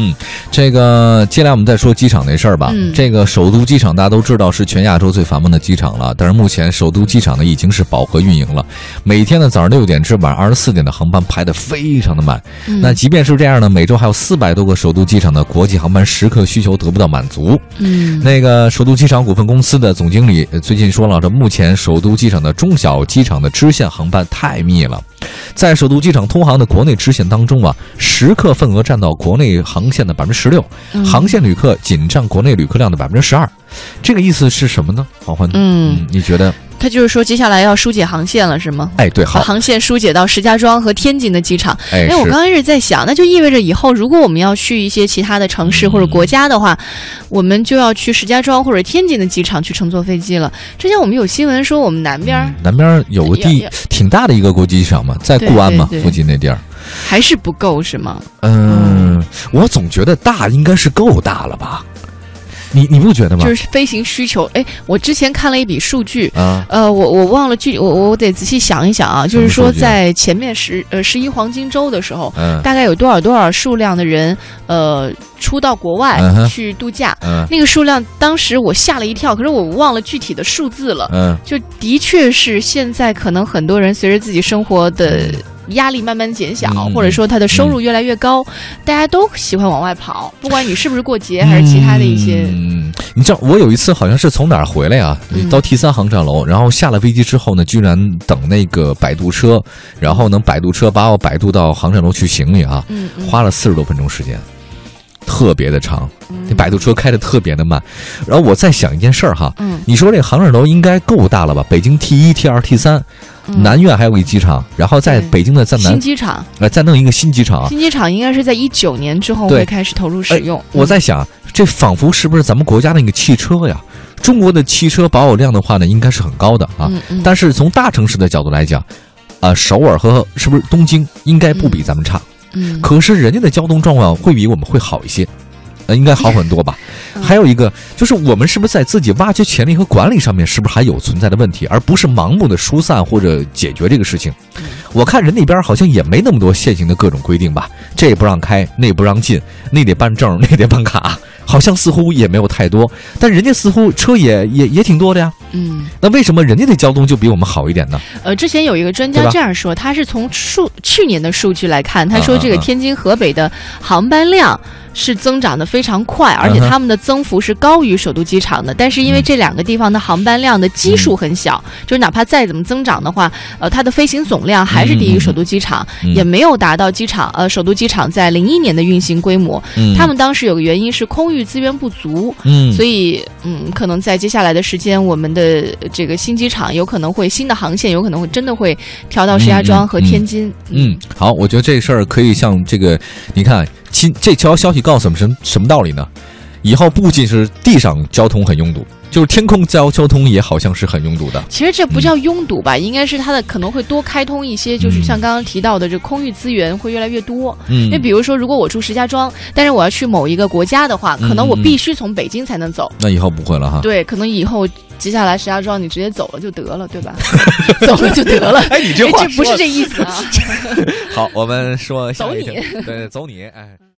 嗯，这个接下来我们再说机场那事儿吧。嗯这个首都机场大家都知道是全亚洲最繁忙的机场了，但是目前首都机场呢已经是饱和运营了，每天呢早上六点至晚上二十四点的航班排得非常的满。嗯那即便是这样呢，每周还有四百多个首都机场的国际航班时刻需求得不到满足。嗯那个首都机场股份公司的总经理呃最近说了，这目前首都机场的中小机场的支线航班太密了，在首都机场通航的国内支线当中啊，时刻份额占到国内航线的百分之十六，嗯航线旅客仅占国内旅客量的百分之十二。这个意思是什么呢？黄欢，嗯，你觉得？他就是说接下来要疏解航线了，是吗？哎，对，航线疏解到石家庄和天津的机场。哎，哎，我刚开始在想，那就意味着以后如果我们要去一些其他的城市或者国家的话，我们就要去石家庄或者天津的机场去乘坐飞机了。之前我们有新闻说，我们南边南边有个地挺大的一个国际机场嘛，在固安嘛附近那地儿。还是不够，是吗？嗯，我总觉得大应该是够大了吧？你你不觉得吗？就是飞行需求。哎，我之前看了一笔数据。啊，呃，我我忘了具我我得仔细想一想啊，就是说在前面十呃十一黄金周的时候，嗯大概有多少多少数量的人呃出到国外去度假，嗯那个数量当时我吓了一跳，可是我忘了具体的数字了。嗯，就的确是现在可能很多人随着自己生活的压力慢慢减小，嗯或者说他的收入越来越高，大家都喜欢往外跑，不管你是不是过节还是其他的一些。嗯，你知道我有一次好像是从哪儿回来啊？嗯到 T 三航站楼，然后下了飞机之后呢，居然等那个摆渡车，然后能摆渡车把我摆渡到航站楼去行李啊，花了四十多分钟时间。特别的长，嗯那摆渡车开的特别的慢，然后我在想一件事儿哈，嗯你说这航站楼应该够大了吧？北京 T 一、T 二、T 三，嗯南苑还有一机场，然后在北京的在南新机场，呃再弄一个新机场，新机场应该是在一九年之后会开始投入使用。我在想，这仿佛是不是咱们国家那个汽车呀？中国的汽车保有量的话呢，应该是很高的啊。嗯嗯，但是从大城市的角度来讲，啊、首尔和是不是东京应该不比咱们差？嗯可是人家的交通状况会比我们会好一些，呃，应该好很多吧？嗯还有一个就是我们是不是在自己挖掘潜力和管理上面，是不是还有存在的问题，而不是盲目的疏散或者解决这个事情？嗯我看人那边好像也没那么多现行的各种规定吧，这也不让开，那也不让进，那得办证，那得办卡，好像似乎也没有太多，但人家似乎车也也也挺多的呀。嗯。那为什么人家的交通就比我们好一点呢？呃，之前有一个专家这样说，他是从数去年的数据来看，他啊说这个天津、河北的航班量是增长的非常快，而且他们的增幅是高于首都机场的。但是因为嗯这两个地方的航班量的基数很小，就是哪怕再怎么增长的话，呃，它的飞行总量还是低于首都机场，嗯也没有达到机场呃首都机场在零一年的运行规模。嗯他们当时有个原因是空域资源不足，嗯，所以，嗯，可能在接下来的时间，我们的这个新机场有可能会新的航线，有可能会真的会调到石家庄和天津。嗯，好，我觉得这事儿可以像这个，你看，亲，这条消息告诉我们什么什么道理呢？以后不仅是地上交通很拥堵，就是天空交交通也好像是很拥堵的。其实这不叫拥堵吧，应该是它的可能会多开通一些，就是像刚刚提到的，这空域资源会越来越多。嗯因为比如说，如果我住石家庄，但是我要去某一个国家的话，可能我必须从北京才能走。那以后不会了哈。对，可能以后接下来石家庄你直接走了就得了，对吧？走了就得了。哎，你这哎话这不是这意思啊。好，我们说下走你对，走你，哎。